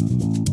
you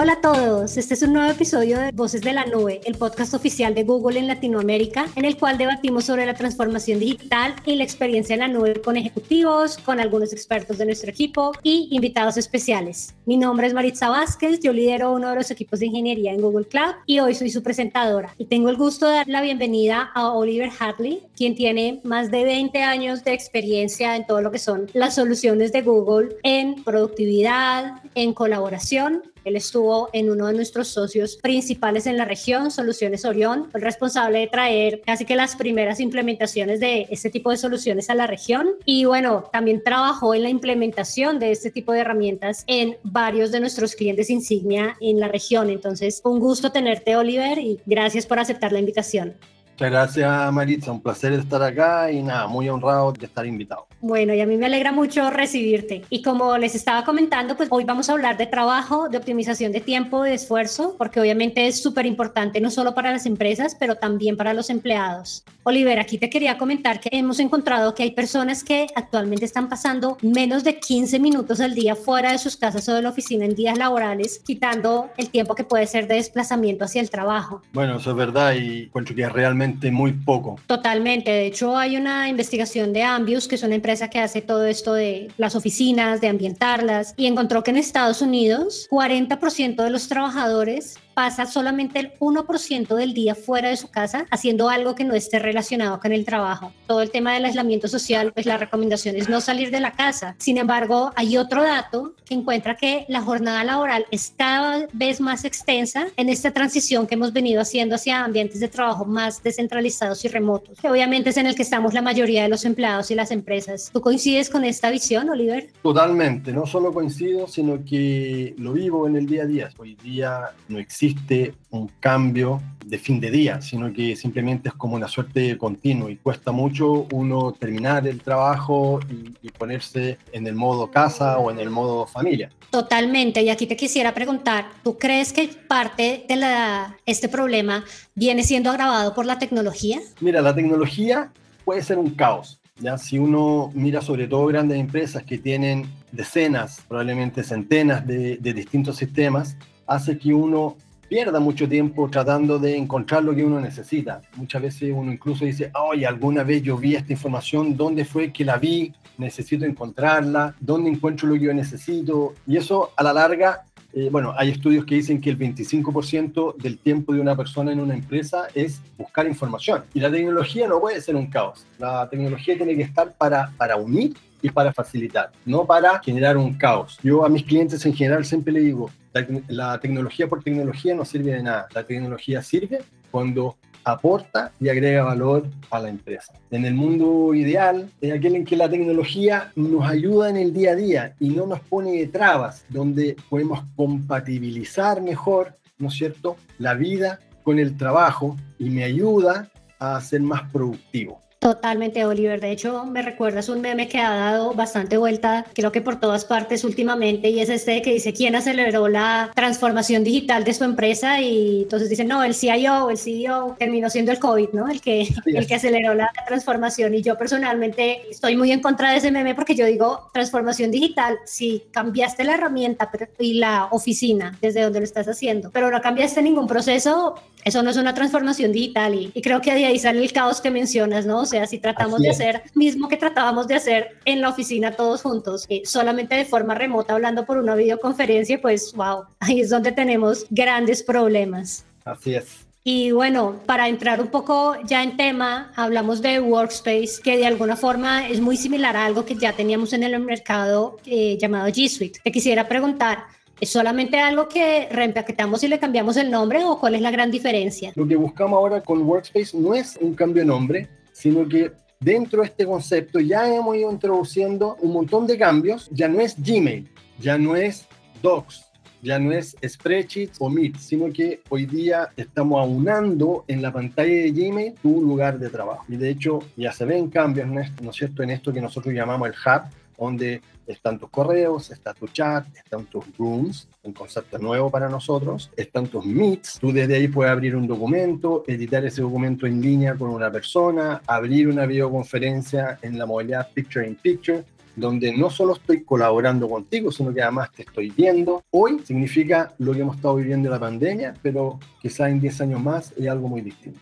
Hola a todos, este es un nuevo episodio de Voces de la Nube, el podcast oficial de Google en Latinoamérica, en el cual debatimos sobre la transformación digital y la experiencia en la nube con ejecutivos, con algunos expertos de nuestro equipo y invitados especiales. Mi nombre es Maritza Vázquez, yo lidero uno de los equipos de ingeniería en Google Cloud y hoy soy su presentadora. Y tengo el gusto de dar la bienvenida a Oliver Hadley, quien tiene más de 20 años de experiencia en todo lo que son las soluciones de Google en productividad, en colaboración él estuvo en uno de nuestros socios principales en la región, Soluciones Orión, el responsable de traer casi que las primeras implementaciones de este tipo de soluciones a la región. Y bueno, también trabajó en la implementación de este tipo de herramientas en varios de nuestros clientes insignia en la región. Entonces, un gusto tenerte, Oliver, y gracias por aceptar la invitación. Muchas gracias, Maritza. Un placer estar acá y nada, muy honrado de estar invitado. Bueno, y a mí me alegra mucho recibirte. Y como les estaba comentando, pues hoy vamos a hablar de trabajo, de optimización de tiempo, de esfuerzo, porque obviamente es súper importante no solo para las empresas, pero también para los empleados. Oliver, aquí te quería comentar que hemos encontrado que hay personas que actualmente están pasando menos de 15 minutos al día fuera de sus casas o de la oficina en días laborales, quitando el tiempo que puede ser de desplazamiento hacia el trabajo. Bueno, eso es verdad y encuentro que es realmente muy poco. Totalmente. De hecho, hay una investigación de Ambius, que es una empresa que hace todo esto de las oficinas, de ambientarlas, y encontró que en Estados Unidos 40% de los trabajadores pasa solamente el 1% del día fuera de su casa haciendo algo que no esté relacionado con el trabajo. Todo el tema del aislamiento social, pues la recomendación es no salir de la casa. Sin embargo, hay otro dato que encuentra que la jornada laboral es cada vez más extensa en esta transición que hemos venido haciendo hacia ambientes de trabajo más descentralizados y remotos, que obviamente es en el que estamos la mayoría de los empleados y las empresas. ¿Tú coincides con esta visión, Oliver? Totalmente, no solo coincido, sino que lo vivo en el día a día. Hoy día no existe existe un cambio de fin de día, sino que simplemente es como una suerte continua y cuesta mucho uno terminar el trabajo y, y, ponerse en el modo casa o en el modo familia. Totalmente, y aquí te quisiera preguntar, ¿tú crees que parte de la, este problema viene siendo agravado por la tecnología? Mira, la tecnología puede ser un caos. ¿ya? Si uno mira sobre todo grandes empresas que tienen decenas, probablemente centenas de, de distintos sistemas, hace que uno pierda mucho tiempo tratando de encontrar lo que uno necesita. Muchas veces uno incluso dice, oye, alguna vez yo vi esta información, ¿dónde fue que la vi? Necesito encontrarla, ¿dónde encuentro lo que yo necesito? Y eso a la larga, eh, bueno, hay estudios que dicen que el 25% del tiempo de una persona en una empresa es buscar información. Y la tecnología no puede ser un caos. La tecnología tiene que estar para, para unir y para facilitar, no para generar un caos. Yo a mis clientes en general siempre le digo, la, la, tecnología por tecnología no sirve de nada. La tecnología sirve cuando aporta y agrega valor a la empresa. En el mundo ideal es aquel en que la tecnología nos ayuda en el día a día y no nos pone trabas, donde podemos compatibilizar mejor, ¿no es cierto?, la vida con el trabajo y me ayuda a ser más productivo. Totalmente, Oliver. De hecho, me recuerdas un meme que ha dado bastante vuelta, creo que por todas partes últimamente, y es este que dice quién aceleró la transformación digital de su empresa y entonces dicen, no, el CIO, el CEO terminó siendo el COVID, ¿no? El que, el que aceleró la transformación. Y yo personalmente estoy muy en contra de ese meme porque yo digo, transformación digital, si cambiaste la herramienta y la oficina desde donde lo estás haciendo, pero no cambiaste ningún proceso, eso no es una transformación digital y, y creo que de ahí sale el caos que mencionas, ¿no? O sea, si tratamos de hacer mismo que tratábamos de hacer en la oficina todos juntos, eh, solamente de forma remota hablando por una videoconferencia, pues wow, ahí es donde tenemos grandes problemas. Así es. Y bueno, para entrar un poco ya en tema, hablamos de Workspace, que de alguna forma es muy similar a algo que ya teníamos en el mercado eh, llamado G Suite. Te quisiera preguntar, ¿Es solamente algo que reempaquetamos y le cambiamos el nombre o cuál es la gran diferencia? Lo que buscamos ahora con Workspace no es un cambio de nombre, sino que dentro de este concepto ya hemos ido introduciendo un montón de cambios. Ya no es Gmail, ya no es Docs, ya no es Spreadsheet o Meet, sino que hoy día estamos aunando en la pantalla de Gmail tu lugar de trabajo. Y de hecho ya se ven cambios, ¿no es cierto?, en esto que nosotros llamamos el hub, donde están tus correos, está tu chat, están tus rooms, un concepto nuevo para nosotros, están tus meets, tú desde ahí puedes abrir un documento, editar ese documento en línea con una persona, abrir una videoconferencia en la modalidad Picture in Picture, donde no solo estoy colaborando contigo, sino que además te estoy viendo. Hoy significa lo que hemos estado viviendo en la pandemia, pero quizás en 10 años más es algo muy distinto.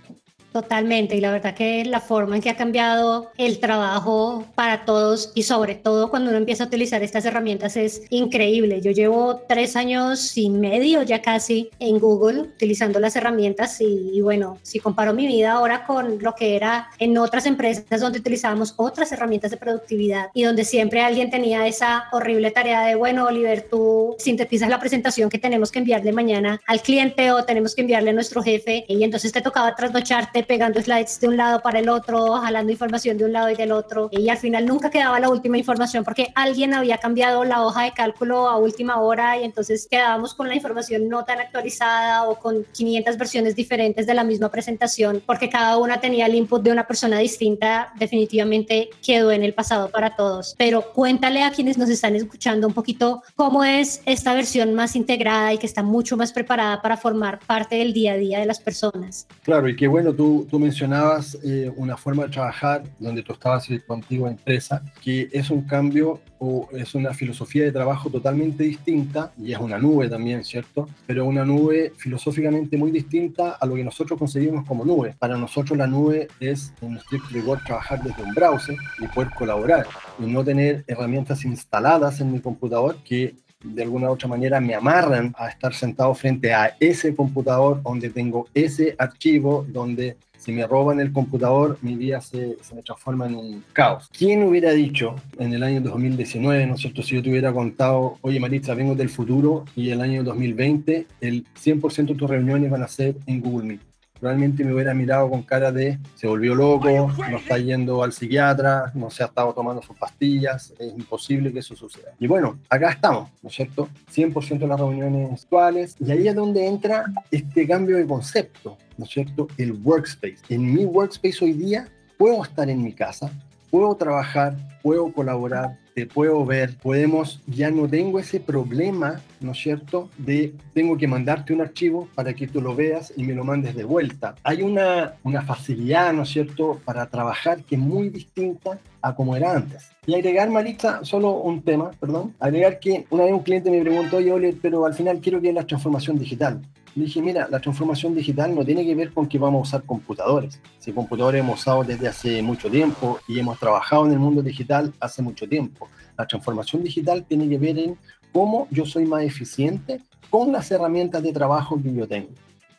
Totalmente, y la verdad que la forma en que ha cambiado el trabajo para todos y sobre todo cuando uno empieza a utilizar estas herramientas es increíble. Yo llevo tres años y medio ya casi en Google utilizando las herramientas y, bueno, si comparo mi vida ahora con lo que era en otras empresas donde utilizábamos otras herramientas de productividad y donde siempre alguien tenía esa horrible tarea de, bueno, Oliver, tú sintetizas la presentación que tenemos que enviarle mañana al cliente o tenemos que enviarle a nuestro jefe y entonces te tocaba trasnocharte pegando slides de un lado para el otro, jalando información de un lado y del otro, y al final nunca quedaba la última información porque alguien había cambiado la hoja de cálculo a última hora y entonces quedábamos con la información no tan actualizada o con 500 versiones diferentes de la misma presentación porque cada una tenía el input de una persona distinta, definitivamente quedó en el pasado para todos. Pero cuéntale a quienes nos están escuchando un poquito cómo es esta versión más integrada y que está mucho más preparada para formar parte del día a día de las personas. Claro, y qué bueno, tú tú, mencionabas eh, una forma de trabajar donde tú estabas en tu antigua empresa, que es un cambio o es una filosofía de trabajo totalmente distinta, y es una nube también, ¿cierto? Pero una nube filosóficamente muy distinta a lo que nosotros concebimos como nube. Para nosotros la nube es, en estricto rigor, trabajar desde un browser y poder colaborar, y no tener herramientas instaladas en mi computador que de alguna u otra manera me amarran a estar sentado frente a ese computador donde tengo ese archivo, donde si me roban el computador, mi vida se, se, me transforma en un caos. ¿Quién hubiera dicho en el año 2019, ¿no es cierto? Si yo te hubiera contado, oye Maritza, vengo del futuro y el año 2020 el 100% de tus reuniones van a ser en Google Meet realmente me hubiera mirado con cara de se volvió loco, no está yendo al psiquiatra, no se ha estado tomando sus pastillas, es imposible que eso suceda. Y bueno, acá estamos, ¿no es cierto? 100% de las reuniones actuales y ahí es donde entra este cambio de concepto, ¿no es cierto? El workspace. En mi workspace hoy día puedo estar en mi casa, puedo trabajar, puedo colaborar, te puedo ver, podemos, ya no tengo ese problema, ¿no es cierto?, de tengo que mandarte un archivo para que tú lo veas y me lo mandes de vuelta. Hay una, una facilidad, ¿no es cierto?, para trabajar que es muy distinta a como era antes. Y agregar, Marita, solo un tema, perdón, agregar que una vez un cliente me preguntó, oye, pero al final quiero que la transformación digital. Le dije, mira, la transformación digital no tiene que ver con que vamos a usar computadores. Si computadores hemos usado desde hace mucho tiempo y hemos trabajado en el mundo digital hace mucho tiempo. La transformación digital tiene que ver en cómo yo soy más eficiente con las herramientas de trabajo que yo tengo.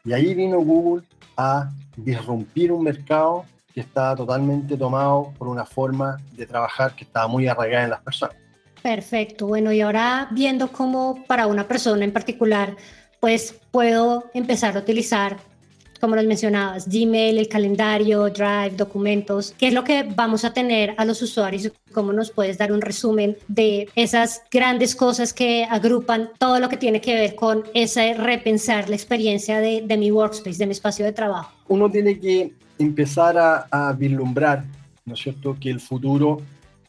Y ahí vino Google a disrumpir un mercado que estaba totalmente tomado por una forma de trabajar que estaba muy arraigada en las personas. Perfecto. Bueno, y ahora viendo cómo para una persona en particular pues puedo empezar a utilizar, como nos mencionabas, Gmail, el calendario, Drive, documentos, qué es lo que vamos a tener a los usuarios cómo nos puedes dar un resumen de esas grandes cosas que agrupan todo lo que tiene que ver con ese repensar la experiencia de, de mi workspace, de mi espacio de trabajo. Uno tiene que empezar a, a vislumbrar, ¿no es cierto?, que el futuro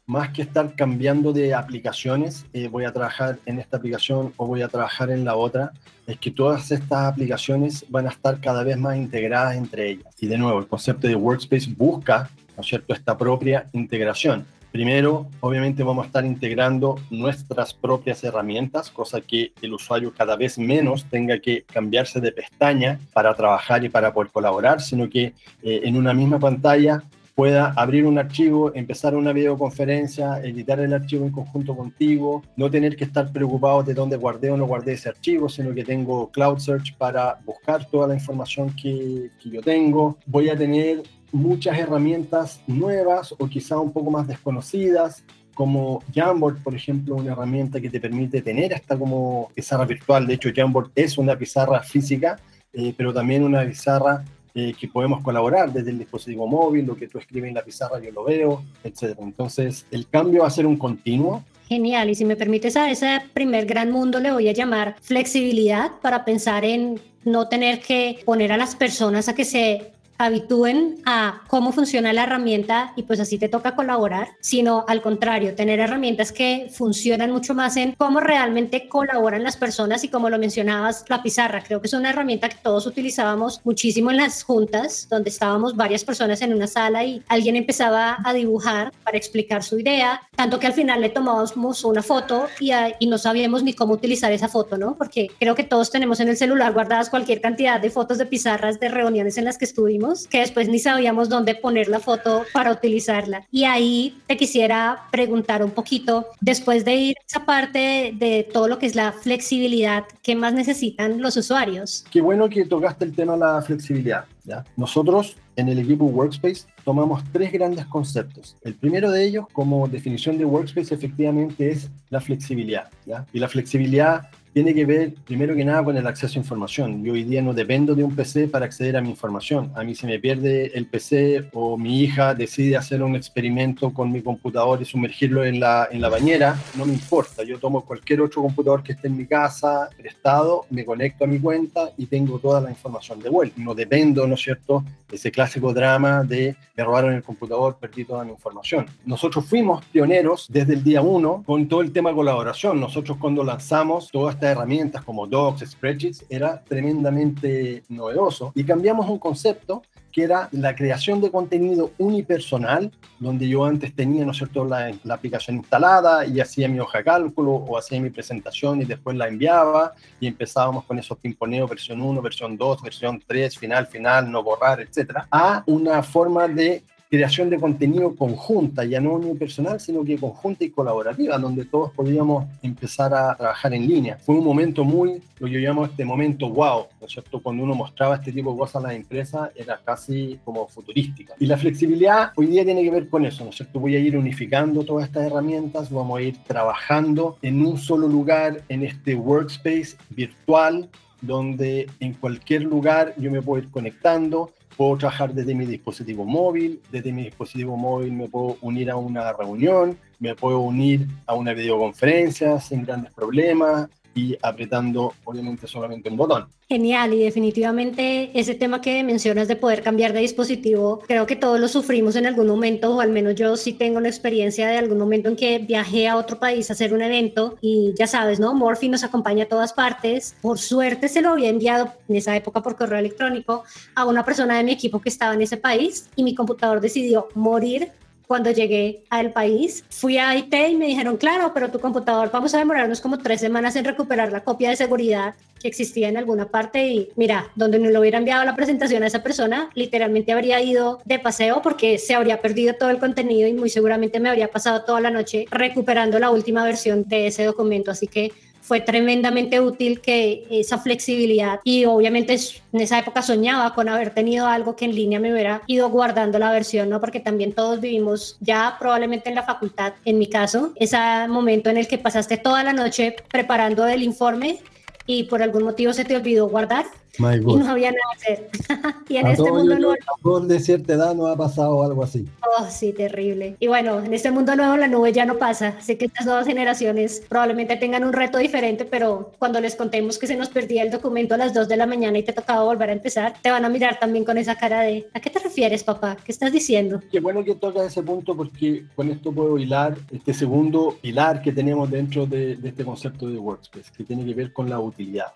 más que estar cambiando de aplicaciones, eh, voy a trabajar en esta aplicación o voy a trabajar en la otra, es que todas estas aplicaciones van a estar cada vez más integradas entre ellas. Y de nuevo, el concepto de Workspace busca, ¿no es cierto?, esta propia integración. Primero, obviamente vamos a estar integrando nuestras propias herramientas, cosa que el usuario cada vez menos tenga que cambiarse de pestaña para trabajar y para poder colaborar, sino que eh, en una misma pantalla pueda abrir un archivo, empezar una videoconferencia, editar el archivo en conjunto contigo, no tener que estar preocupado de dónde guardé o no guardé ese archivo, sino que tengo Cloud Search para buscar toda la información que, que yo tengo. Voy a tener muchas herramientas nuevas o quizá un poco más desconocidas, como Jamboard, por ejemplo, una herramienta que te permite tener hasta como pizarra virtual. De hecho, Jamboard es una pizarra física, eh, pero también una pizarra eh, que podemos colaborar desde el dispositivo móvil, lo que tú escribes en la pizarra yo lo veo, etc. Entonces, el cambio va a ser un continuo. Genial, y si me permites a ese primer gran mundo le voy a llamar flexibilidad para pensar en no tener que poner a las personas a que se habitúen a cómo funciona la herramienta y pues así te toca colaborar, sino al contrario, tener herramientas que funcionan mucho más en cómo realmente colaboran las personas y como lo mencionabas, la pizarra. Creo que es una herramienta que todos utilizábamos muchísimo en las juntas, donde estábamos varias personas en una sala y alguien empezaba a dibujar para explicar su idea, tanto que al final le tomábamos una foto y, y no sabíamos ni cómo utilizar esa foto, ¿no? Porque creo que todos tenemos en el celular guardadas cualquier cantidad de fotos de pizarras de reuniones en las que estuvimos, que después ni sabíamos dónde poner la foto para utilizarla. Y ahí te quisiera preguntar un poquito, después de ir a esa parte de todo lo que es la flexibilidad, ¿qué más necesitan los usuarios? Qué bueno que tocaste el tema de la flexibilidad. ¿ya? Nosotros en el equipo Workspace tomamos tres grandes conceptos. El primero de ellos, como definición de Workspace, efectivamente es la flexibilidad. ¿ya? Y la flexibilidad tiene que ver, primero que nada, con el acceso a información. Yo hoy día no dependo de un PC para acceder a mi información. A mí se me pierde el PC o mi hija decide hacer un experimento con mi computador y sumergirlo en la, en la bañera, no me importa. Yo tomo cualquier otro computador que esté en mi casa, prestado, me conecto a mi cuenta y tengo toda la información de vuelta. No dependo, ¿no es cierto?, ese clásico drama de me robaron el computador, perdí toda mi información. Nosotros fuimos pioneros desde el día uno con todo el tema de colaboración. Nosotros cuando lanzamos todas herramientas como Docs, Spreadsheets, era tremendamente novedoso y cambiamos un concepto que era la creación de contenido unipersonal, donde yo antes tenía, ¿no es cierto?, la, la, aplicación instalada y hacía mi hoja de cálculo o hacía mi presentación y después la enviaba y empezábamos con esos pimponeos, versión 1, versión 2, versión 3, final, final, no borrar, etcétera, a una forma de creación de contenido conjunta, ya no unipersonal, sino que conjunta y colaborativa, donde todos podíamos empezar a trabajar en línea. Fue un momento muy, lo que yo llamo este momento wow, ¿no es cierto? Cuando uno mostraba este tipo de cosas a las empresas, era casi como futurística. Y la flexibilidad hoy día tiene que ver con eso, ¿no es cierto? Voy a ir unificando todas estas herramientas, vamos a ir trabajando en un solo lugar, en este workspace virtual, donde en cualquier lugar yo me puedo ir conectando, puedo trabajar desde mi dispositivo móvil, desde mi dispositivo móvil me puedo unir a una reunión, me puedo unir a una videoconferencia sin grandes problemas, y apretando obviamente solamente un botón. Genial y definitivamente ese tema que mencionas de poder cambiar de dispositivo, creo que todos lo sufrimos en algún momento o al menos yo sí tengo la experiencia de algún momento en que viajé a otro país a hacer un evento y ya sabes, ¿no? Morphy nos acompaña a todas partes. Por suerte se lo había enviado en esa época por correo electrónico a una persona de mi equipo que estaba en ese país y mi computador decidió morir cuando llegué al país. Fui a IT y me dijeron, claro, pero tu computador vamos a demorarnos como tres semanas en recuperar la copia de seguridad que existía en alguna parte y mira, donde no lo hubiera enviado la presentación a esa persona, literalmente habría ido de paseo porque se habría perdido todo el contenido y muy seguramente me habría pasado toda la noche recuperando la última versión de ese documento. Así que fue tremendamente útil que esa flexibilidad y obviamente en esa época soñaba con haber tenido algo que en línea me hubiera ido guardando la versión, ¿no? Porque también todos vivimos ya probablemente en la facultad, en mi caso, ese momento en el que pasaste toda la noche preparando el informe y por algún motivo se te olvidó guardar y no había nada que hacer. y en este mundo nuevo... de cierta edad no ha pasado algo así. Oh, sí, terrible. Y bueno, en este mundo nuevo la nube ya no pasa. Sé que estas nuevas generaciones probablemente tengan un reto diferente, pero cuando les contemos que se nos perdía el documento a las 2 de la mañana y te tocaba volver a empezar, te van a mirar también con esa cara de ¿a qué te refieres, papá? ¿Qué estás diciendo? Qué bueno que toca ese punto porque con esto puedo hilar este segundo pilar que tenemos dentro de, de este concepto de Workspace, que tiene que ver con la utilidad.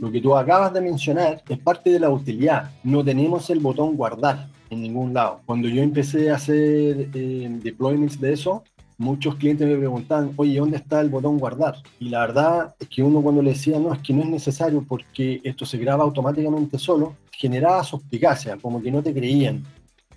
Lo que tú acabas de mencionar es parte de la utilidad. No tenemos el botón guardar en ningún lado. Cuando yo empecé a hacer eh, deployments de eso, muchos clientes me preguntaban, oye, ¿dónde está el botón guardar? Y la verdad es que uno cuando le decía, no, es que no es necesario porque esto se graba automáticamente solo, generaba suspicacia, como que no te creían.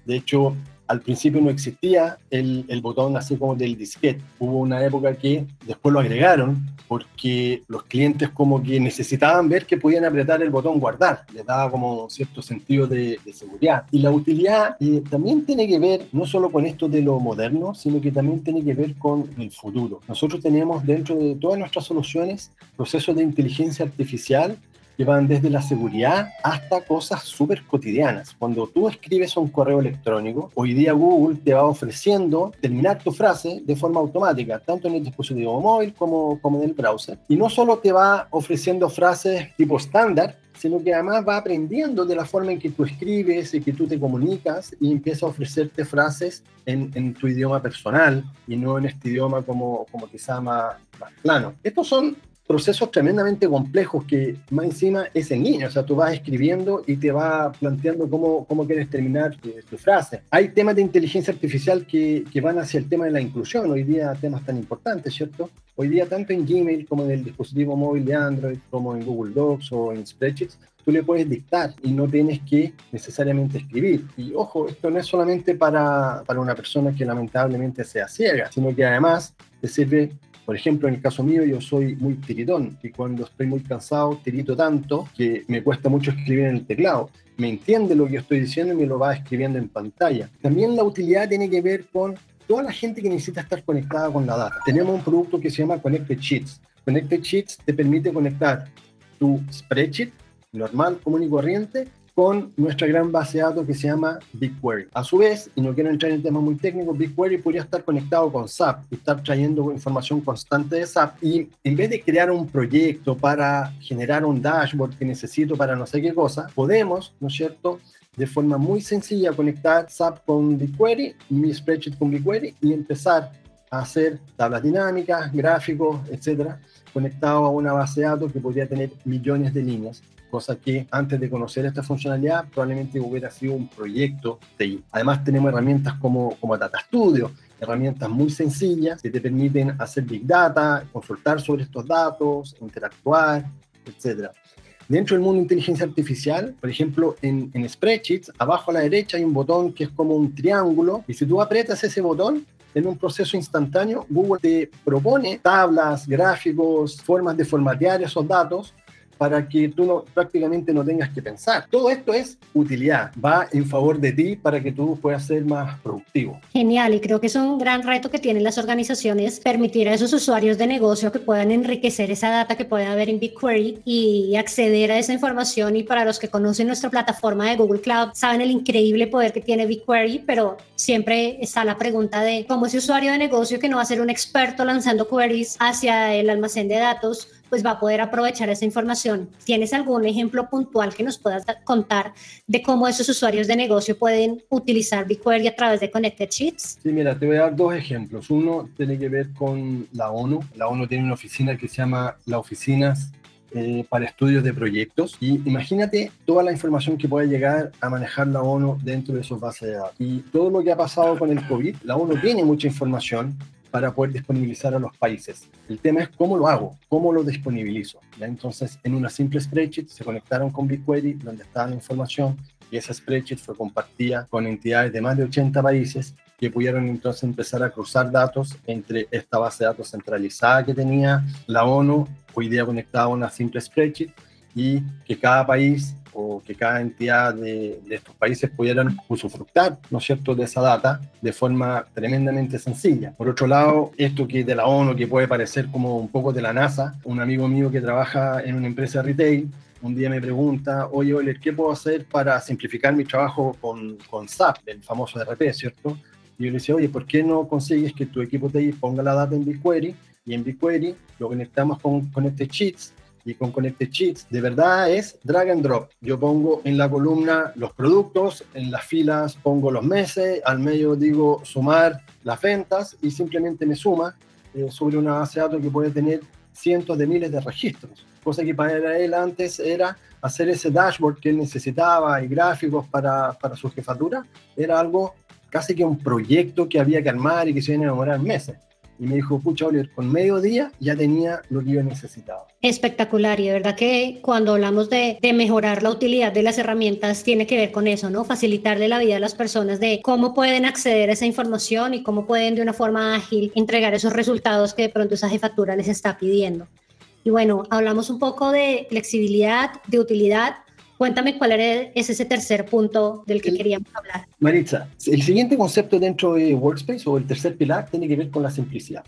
De hecho, al principio no existía el, botón así como del disquete. Hubo una época que después lo agregaron porque los clientes como que necesitaban ver que podían apretar el botón guardar. Les daba como cierto sentido de, de seguridad. Y la utilidad eh, también tiene que ver no solo con esto de lo moderno, sino que también tiene que ver con el futuro. Nosotros tenemos dentro de todas nuestras soluciones procesos de inteligencia artificial que van desde la seguridad hasta cosas súper cotidianas. Cuando tú escribes un correo electrónico, hoy día Google te va ofreciendo terminar tu frase de forma automática, tanto en el dispositivo móvil como, como en el browser. Y no solo te va ofreciendo frases tipo estándar, sino que además va aprendiendo de la forma en que tú escribes y que tú te comunicas y empieza a ofrecerte frases en, en tu idioma personal y no en este idioma como, como quizá más, más plano. Estos son procesos tremendamente complejos que más encima es en línea, o sea, tú vas escribiendo y te va planteando cómo, cómo quieres terminar tu, frase. Hay temas de inteligencia artificial que, que, van hacia el tema de la inclusión, hoy día temas tan importantes, ¿cierto? Hoy día tanto en Gmail como en el dispositivo móvil de Android, como en Google Docs o en Spreadsheets, tú le puedes dictar y no tienes que necesariamente escribir. Y ojo, esto no es solamente para, para una persona que lamentablemente sea ciega, sino que además te sirve por ejemplo, en el caso mío, yo soy muy tiritón y cuando estoy muy cansado, tirito tanto que me cuesta mucho escribir en el teclado. Me entiende lo que yo estoy diciendo y me lo va escribiendo en pantalla. También la utilidad tiene que ver con toda la gente que necesita estar conectada con la data. Tenemos un producto que se llama Connected Sheets. Connected Sheets te permite conectar tu spreadsheet normal, común y corriente con nuestra gran base de datos que se llama BigQuery. A su vez, y no quiero entrar en temas muy técnicos, BigQuery podría estar conectado con SAP y estar trayendo información constante de SAP. Y en vez de crear un proyecto para generar un dashboard que necesito para no sé qué cosa, podemos, ¿no es cierto?, de forma muy sencilla conectar SAP con BigQuery, mi spreadsheet con BigQuery y empezar a hacer tablas dinámicas, gráficos, etcétera, conectado a una base de datos que podría tener millones de líneas cosa que antes de conocer esta funcionalidad probablemente hubiera sido un proyecto de Además tenemos herramientas como, como Data Studio, herramientas muy sencillas que te permiten hacer Big Data, consultar sobre estos datos, interactuar, etc. Dentro del mundo de inteligencia artificial, por ejemplo, en, en Spreadsheets, abajo a la derecha hay un botón que es como un triángulo, y si tú aprietas ese botón, en un proceso instantáneo, Google te propone tablas, gráficos, formas de formatear esos datos para que tú prácticamente no tengas que pensar. Todo esto es utilidad, va en favor de ti para que tú puedas ser más productivo. Genial, y creo que es un gran reto que tienen las organizaciones permitir a esos usuarios de negocio que puedan enriquecer esa data que puede haber en BigQuery y acceder a esa información. Y para los que conocen nuestra plataforma de Google Cloud, saben el increíble poder que tiene BigQuery, pero siempre está la pregunta de cómo ese usuario de negocio que no va a ser un experto lanzando queries hacia el almacén de datos, pues va a poder aprovechar esa información. ¿Tienes algún ejemplo puntual que nos puedas contar de cómo esos usuarios de negocio pueden utilizar BigQuery a través de Connected Sheets? Sí, mira, te voy a dar dos ejemplos. Uno tiene que ver con la ONU. La ONU tiene una oficina que se llama la Oficinas eh, para estudios de proyectos. Y imagínate toda la información que puede llegar a manejar la ONU dentro de esos bases de datos. Y todo lo que ha pasado con el COVID, la ONU tiene mucha información, para poder disponibilizar a los países. El tema es cómo lo hago, cómo lo disponibilizo. Entonces, en una simple spreadsheet se conectaron con BigQuery, donde estaba la información, y esa spreadsheet fue compartida con entidades de más de 80 países que pudieron entonces empezar a cruzar datos entre esta base de datos centralizada que tenía la ONU, hoy día conectada a una simple spreadsheet, y que cada país o que cada entidad de, estos países pudieran usufructar, ¿no es cierto?, de esa data de forma tremendamente sencilla. Por otro lado, esto que de la ONU, que puede parecer como un poco de la NASA, un amigo mío que trabaja en una empresa retail, un día me pregunta, oye, Oler, ¿qué puedo hacer para simplificar mi trabajo con, con SAP, el famoso RP, ¿cierto? Y yo le decía, oye, ¿por qué no consigues que tu equipo TI ponga la data en BigQuery? Y en BigQuery lo conectamos con, con este Sheets y con Connected Sheets, de verdad es drag and drop. Yo pongo en la columna los productos, en las filas pongo los meses, al medio digo sumar las ventas y simplemente me suma eh, sobre una base de datos que puede tener cientos de miles de registros. Cosa que para él antes era hacer ese dashboard que él necesitaba y gráficos para, para su jefatura, era algo casi que un proyecto que había que armar y que se iba a demorar meses y me dijo, pucha, Oliver, con medio día ya tenía lo que yo necesitaba. Espectacular, y de verdad que cuando hablamos de, mejorar la utilidad de las herramientas, tiene que ver con eso, ¿no? Facilitarle la vida a las personas de cómo pueden acceder a esa información y cómo pueden de una forma ágil entregar esos resultados que de pronto esa jefatura les está pidiendo. Y bueno, hablamos un poco de flexibilidad, de utilidad, Cuéntame cuál es ese tercer punto del que queríamos hablar. Maritza, el siguiente concepto dentro de Workspace o el tercer pilar tiene que ver con la simplicidad.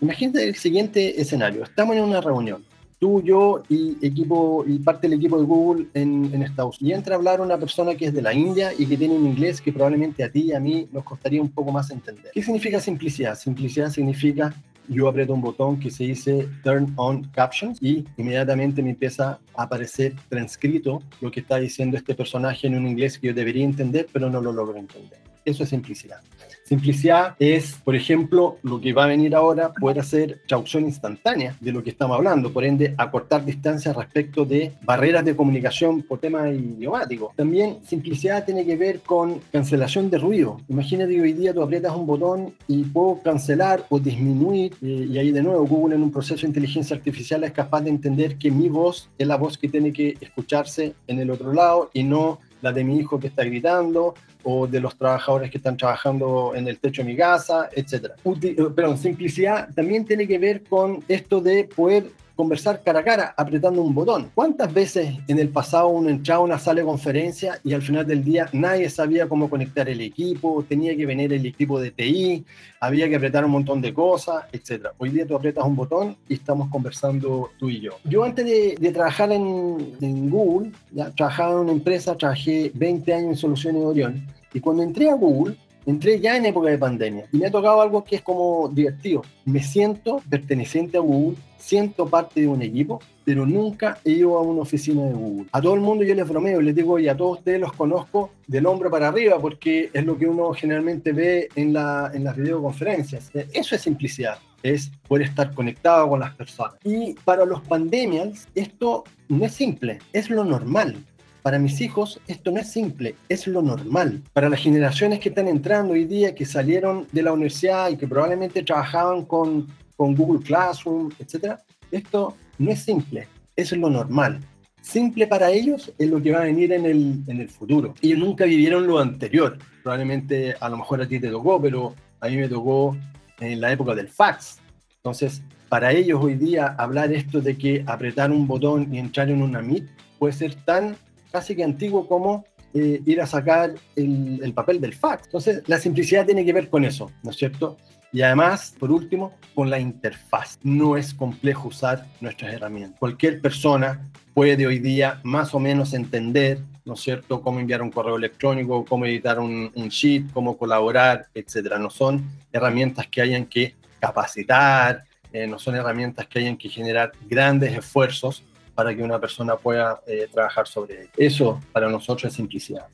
Imagínate el siguiente escenario. Estamos en una reunión, tú, yo y equipo y parte del equipo de Google en, en, Estados Unidos. Y entra a hablar una persona que es de la India y que tiene un inglés que probablemente a ti y a mí nos costaría un poco más entender. ¿Qué significa simplicidad? Simplicidad significa yo aprieto un botón que se dice Turn on Captions y inmediatamente me empieza a aparecer transcrito lo que está diciendo este personaje en un inglés que yo debería entender, pero no lo logro entender. Eso es simplicidad. Simplicidad es, por ejemplo, lo que va a venir ahora, poder hacer traducción instantánea de lo que estamos hablando, por ende, acortar distancias respecto de barreras de comunicación por temas idiomáticos. También simplicidad tiene que ver con cancelación de ruido. Imagínate que hoy día tú aprietas un botón y puedo cancelar o disminuir, eh, y ahí de nuevo Google en un proceso de inteligencia artificial es capaz de entender que mi voz es la voz que tiene que escucharse en el otro lado y no la de mi hijo que está gritando o de los trabajadores que están trabajando en el techo de mi casa, etc. Eh, perdón, simplicidad también tiene que ver con esto de poder conversar cara a cara apretando un botón. ¿Cuántas veces en el pasado uno entraba a una sala de conferencia y al final del día nadie sabía cómo conectar el equipo, tenía que venir el equipo de TI, había que apretar un montón de cosas, etcétera? Hoy día tú apretas un botón y estamos conversando tú y yo. Yo antes de, trabajar en, en, Google, ya trabajaba en una empresa, trabajé 20 años en Soluciones de Orión y cuando entré a Google, entré ya en época de pandemia y me ha tocado algo que es como divertido. Me siento perteneciente a Google, siento parte de un equipo, pero nunca he ido a una oficina de Google. A todo el mundo yo les bromeo, les digo, y a todos ustedes los conozco del hombro para arriba, porque es lo que uno generalmente ve en, la, en las videoconferencias. Eso es simplicidad es poder estar conectado con las personas. Y para los pandemias, esto no es simple, es lo normal. Para mis hijos esto no es simple, es lo normal. Para las generaciones que están entrando hoy día, que salieron de la universidad y que probablemente trabajaban con, con Google Classroom, etc., esto no es simple, es lo normal. Simple para ellos es lo que va a venir en el, en el futuro. Ellos nunca vivieron lo anterior. Probablemente a lo mejor a ti te tocó, pero a mí me tocó en la época del fax. Entonces, para ellos hoy día hablar esto de que apretar un botón y entrar en una Meet puede ser tan casi que antiguo como eh, ir a sacar el, papel del fax. Entonces, la simplicidad tiene que ver con eso, ¿no es cierto? Y además, por último, con la interfaz. No es complejo usar nuestras herramientas. Cualquier persona puede hoy día más o menos entender, ¿no es cierto?, cómo enviar un correo electrónico, cómo editar un, sheet, cómo colaborar, etcétera. No son herramientas que hayan que capacitar, eh, no son herramientas que hayan que generar grandes esfuerzos para que una persona pueda eh, trabajar sobre Eso para nosotros es simplicidad.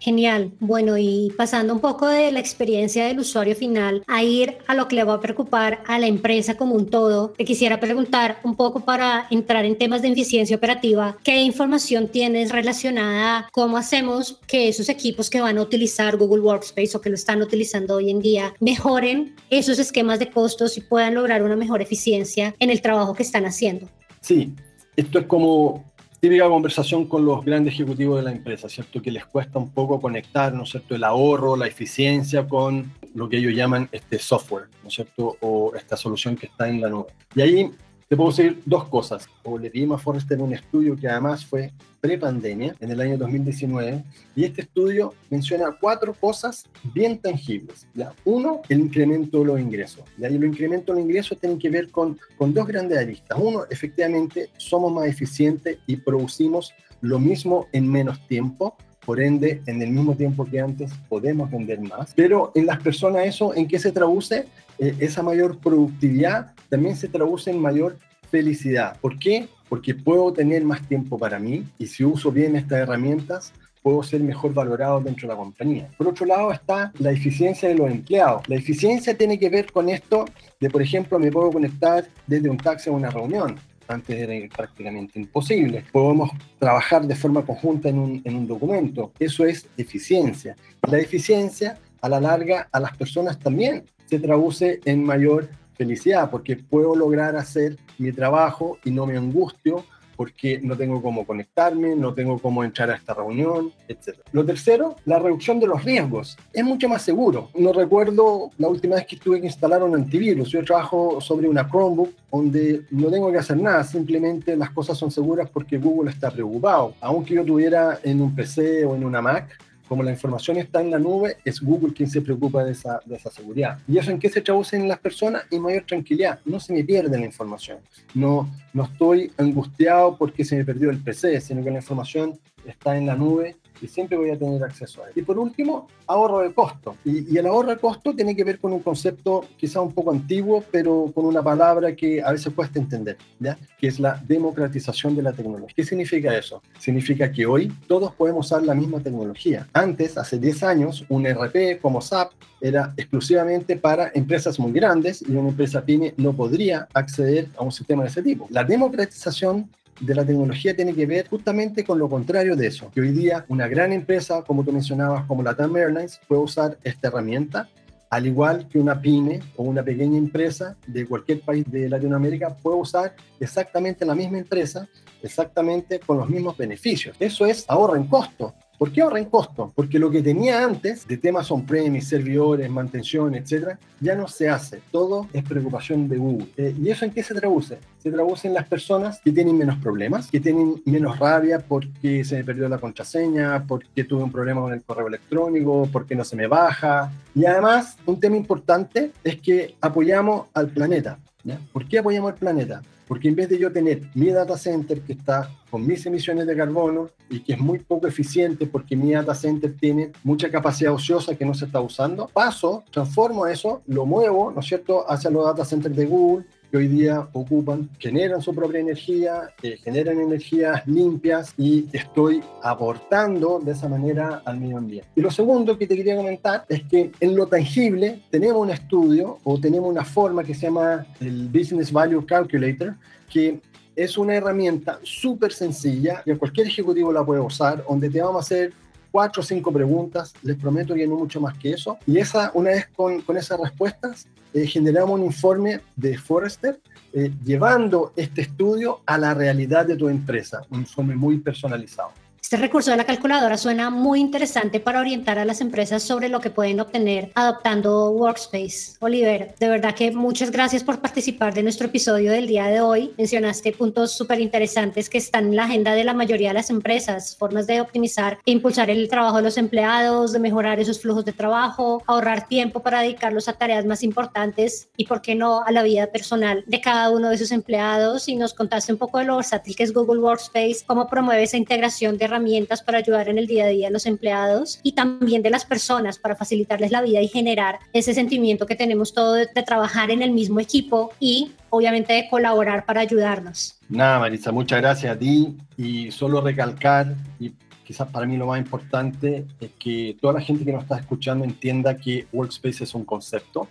Genial. Bueno, y pasando un poco de la experiencia del usuario final a ir a lo que le va a preocupar a la empresa como un todo, te quisiera preguntar un poco para entrar en temas de eficiencia operativa, ¿qué información tienes relacionada a cómo hacemos que esos equipos que van a utilizar Google Workspace o que lo están utilizando hoy en día mejoren esos esquemas de costos y puedan lograr una mejor eficiencia en el trabajo que están haciendo? Sí, esto es como típica conversación con los grandes ejecutivos de la empresa, ¿cierto? Que les cuesta un poco conectar, ¿no es cierto?, el ahorro, la eficiencia con lo que ellos llaman este software, ¿no es cierto?, o esta solución que está en la nube. Y ahí te puedo decir dos cosas. O le pedimos a Forrester un estudio que además fue pre-pandemia, en el año 2019, y este estudio menciona cuatro cosas bien tangibles. ¿ya? Uno, el incremento de los ingresos. ¿ya? Y los incrementos de los ingresos tienen que ver con, con dos grandes aristas. Uno, efectivamente, somos más eficientes y producimos lo mismo en menos tiempo por ende, en el mismo tiempo que antes podemos vender más. Pero en las personas eso, ¿en qué se traduce? Eh, esa mayor productividad también se traduce en mayor felicidad. ¿Por qué? Porque puedo tener más tiempo para mí y si uso bien estas herramientas, puedo ser mejor valorado dentro de la compañía. Por otro lado está la eficiencia de los empleados. La eficiencia tiene que ver con esto de, por ejemplo, me puedo conectar desde un taxi a una reunión antes era prácticamente imposible. Podemos trabajar de forma conjunta en un, en un documento. Eso es eficiencia. La eficiencia, a la larga, a las personas también se traduce en mayor felicidad, porque puedo lograr hacer mi trabajo y no me angustio porque no tengo cómo conectarme, no tengo cómo entrar a esta reunión, etc. Lo tercero, la reducción de los riesgos. Es mucho más seguro. No recuerdo la última vez que tuve que instalar un antivirus. Yo trabajo sobre una Chromebook donde no tengo que hacer nada, simplemente las cosas son seguras porque Google está preocupado. Aunque yo tuviera en un PC o en una Mac, como la información está en la nube, es Google quien se preocupa de esa, de esa seguridad. ¿Y eso en qué se traduce en las personas? En mayor tranquilidad. No se me pierde la información. No, no estoy angustiado porque se me perdió el PC, sino que la información está en la nube y siempre voy a tener acceso a él. Y por último, ahorro de costo. Y, el ahorro de costo tiene que ver con un concepto quizá un poco antiguo, pero con una palabra que a veces cuesta entender, ¿ya? que es la democratización de la tecnología. ¿Qué significa eso? Significa que hoy todos podemos usar la misma tecnología. Antes, hace 10 años, un RP como SAP era exclusivamente para empresas muy grandes y una empresa pyme no podría acceder a un sistema de ese tipo. La democratización de la tecnología tiene que ver justamente con lo contrario de eso, que hoy día una gran empresa, como tú mencionabas, como la TAM Airlines, puede usar esta herramienta, al igual que una pyme o una pequeña empresa de cualquier país de Latinoamérica puede usar exactamente la misma empresa, exactamente con los mismos beneficios. Eso es ahorro en costo. ¿Por qué ahorra en costo? Porque lo que tenía antes de temas on-premise, servidores, mantención, etcétera, ya no se hace. Todo es preocupación de Google. Eh, ¿Y eso en qué se traduce? Se traduce en las personas que tienen menos problemas, que tienen menos rabia porque se me perdió la contraseña, porque tuve un problema con el correo electrónico, porque no se me baja. Y además, un tema importante es que apoyamos al planeta. ¿ya? ¿Por qué apoyamos al planeta? Porque en vez de yo tener mi data center que está con mis emisiones de carbono y que es muy poco eficiente porque mi data center tiene mucha capacidad ociosa que no se está usando, paso, transformo eso, lo muevo, ¿no es cierto?, hacia los data centers de Google, que hoy día ocupan, generan su propia energía, eh, generan energías limpias y estoy aportando de esa manera al medio ambiente. Y lo segundo que te quería comentar es que en lo tangible tenemos un estudio o tenemos una forma que se llama el Business Value Calculator, que es una herramienta súper sencilla que cualquier ejecutivo la puede usar, donde te vamos a hacer cuatro o cinco preguntas, les prometo que no mucho más que eso. Y esa, una vez con, con esas respuestas, eh, generamos un informe de Forrester eh, llevando este estudio a la realidad de tu empresa, un informe muy personalizado. Este recurso de la calculadora suena muy interesante para orientar a las empresas sobre lo que pueden obtener adoptando Workspace. Oliver, de verdad que muchas gracias por participar de nuestro episodio del día de hoy. Mencionaste puntos súper interesantes que están en la agenda de la mayoría de las empresas, formas de optimizar e impulsar el trabajo de los empleados, de mejorar esos flujos de trabajo, ahorrar tiempo para dedicarlos a tareas más importantes y, por qué no, a la vida personal de cada uno de sus empleados. Y nos contaste un poco de lo versátil que es Google Workspace, cómo promueve esa integración de herramientas herramientas para ayudar en el día a día a los empleados y también de las personas para facilitarles la vida y generar ese sentimiento que tenemos todo de, trabajar en el mismo equipo y obviamente de colaborar para ayudarnos. Nada, Marisa, muchas gracias a ti y solo recalcar y quizás para mí lo más importante es que toda la gente que nos está escuchando entienda que Workspace es un concepto.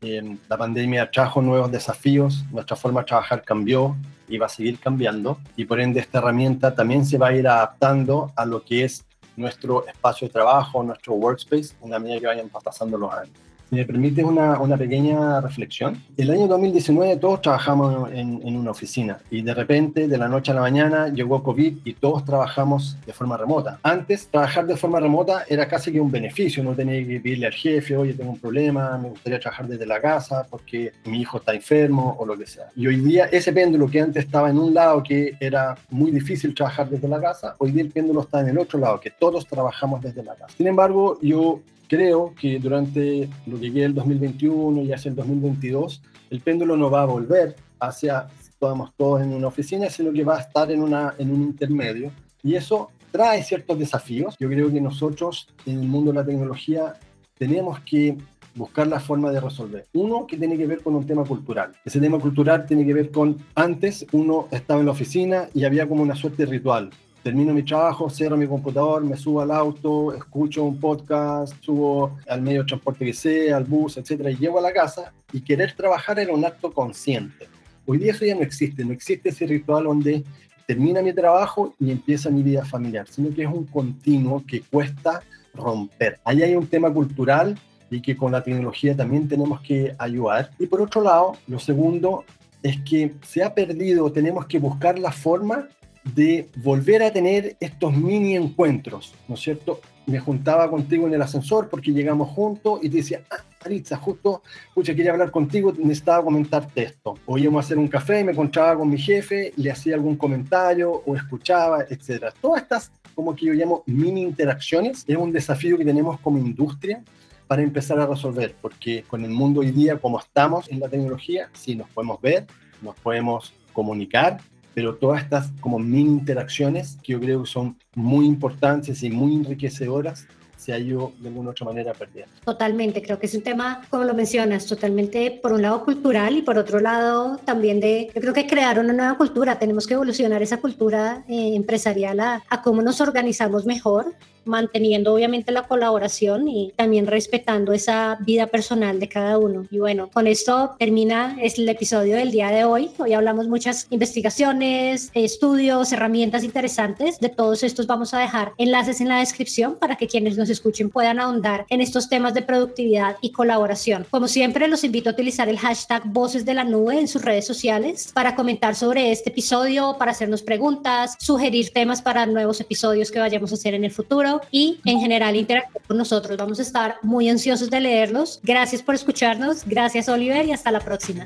la pandemia trajo nuevos desafíos, nuestra forma de trabajar cambió, y va a seguir cambiando y por ende esta herramienta también se va a ir adaptando a lo que es nuestro espacio de trabajo, nuestro workspace, en la medida que vayan pasando los años. Si me permites una, una, pequeña reflexión, el año 2019 todos trabajamos en, en, una oficina y de repente, de la noche a la mañana, llegó COVID y todos trabajamos de forma remota. Antes, trabajar de forma remota era casi que un beneficio, no tenía que pedirle al jefe, oye, tengo un problema, me gustaría trabajar desde la casa porque mi hijo está enfermo o lo que sea. Y hoy día ese péndulo que antes estaba en un lado que era muy difícil trabajar desde la casa, hoy día el péndulo está en el otro lado, que todos trabajamos desde la casa. Sin embargo, yo creo que durante lo que queda el 2021 y hacia el 2022, el péndulo no va a volver hacia estamos todos en una oficina, sino que va a estar en, una, en un intermedio. Y eso trae ciertos desafíos. Yo creo que nosotros en el mundo de la tecnología tenemos que buscar la forma de resolver. Uno que tiene que ver con un tema cultural. Ese tema cultural tiene que ver con antes uno estaba en la oficina y había como una suerte de ritual termino mi trabajo, cierro mi computador, me subo al auto, escucho un podcast, subo al medio de transporte que sea, al bus, etcétera, y llego a la casa y querer trabajar era un acto consciente. Hoy día eso ya no existe, no existe ese ritual donde termina mi trabajo y empieza mi vida familiar, sino que es un continuo que cuesta romper. Ahí hay un tema cultural y que con la tecnología también tenemos que ayudar. Y por otro lado, lo segundo es que se ha perdido, tenemos que buscar la forma de volver a tener estos mini encuentros, ¿no es cierto? Me juntaba contigo en el ascensor porque llegamos juntos y te decía, ah, Aritza, justo, pucha, quería hablar contigo, necesitaba comentarte esto. O íbamos a hacer un café y me encontraba con mi jefe, le hacía algún comentario o escuchaba, etc. Todas estas, como que yo llamo mini interacciones, es un desafío que tenemos como industria para empezar a resolver, porque con el mundo hoy día, como estamos en la tecnología, sí nos podemos ver, nos podemos comunicar, pero todas estas como mini interacciones que yo creo que son muy importantes y muy enriquecedoras se ha ido de alguna otra manera perdiendo. Totalmente, creo que es un tema, como lo mencionas, totalmente por un lado cultural y por otro lado también de, yo creo que crear una nueva cultura, tenemos que evolucionar esa cultura eh, empresarial a, a cómo nos organizamos mejor, manteniendo obviamente la colaboración y también respetando esa vida personal de cada uno. Y bueno, con esto termina el episodio del día de hoy. Hoy hablamos muchas investigaciones, estudios, herramientas interesantes. De todos estos vamos a dejar enlaces en la descripción para que quienes nos escuchen puedan ahondar en estos temas de productividad y colaboración. Como siempre, los invito a utilizar el hashtag Voces de la Nube en sus redes sociales para comentar sobre este episodio, para hacernos preguntas, sugerir temas para nuevos episodios que vayamos a hacer en el futuro y en general interactuar con nosotros. Vamos a estar muy ansiosos de leerlos. Gracias por escucharnos. Gracias Oliver y hasta la próxima.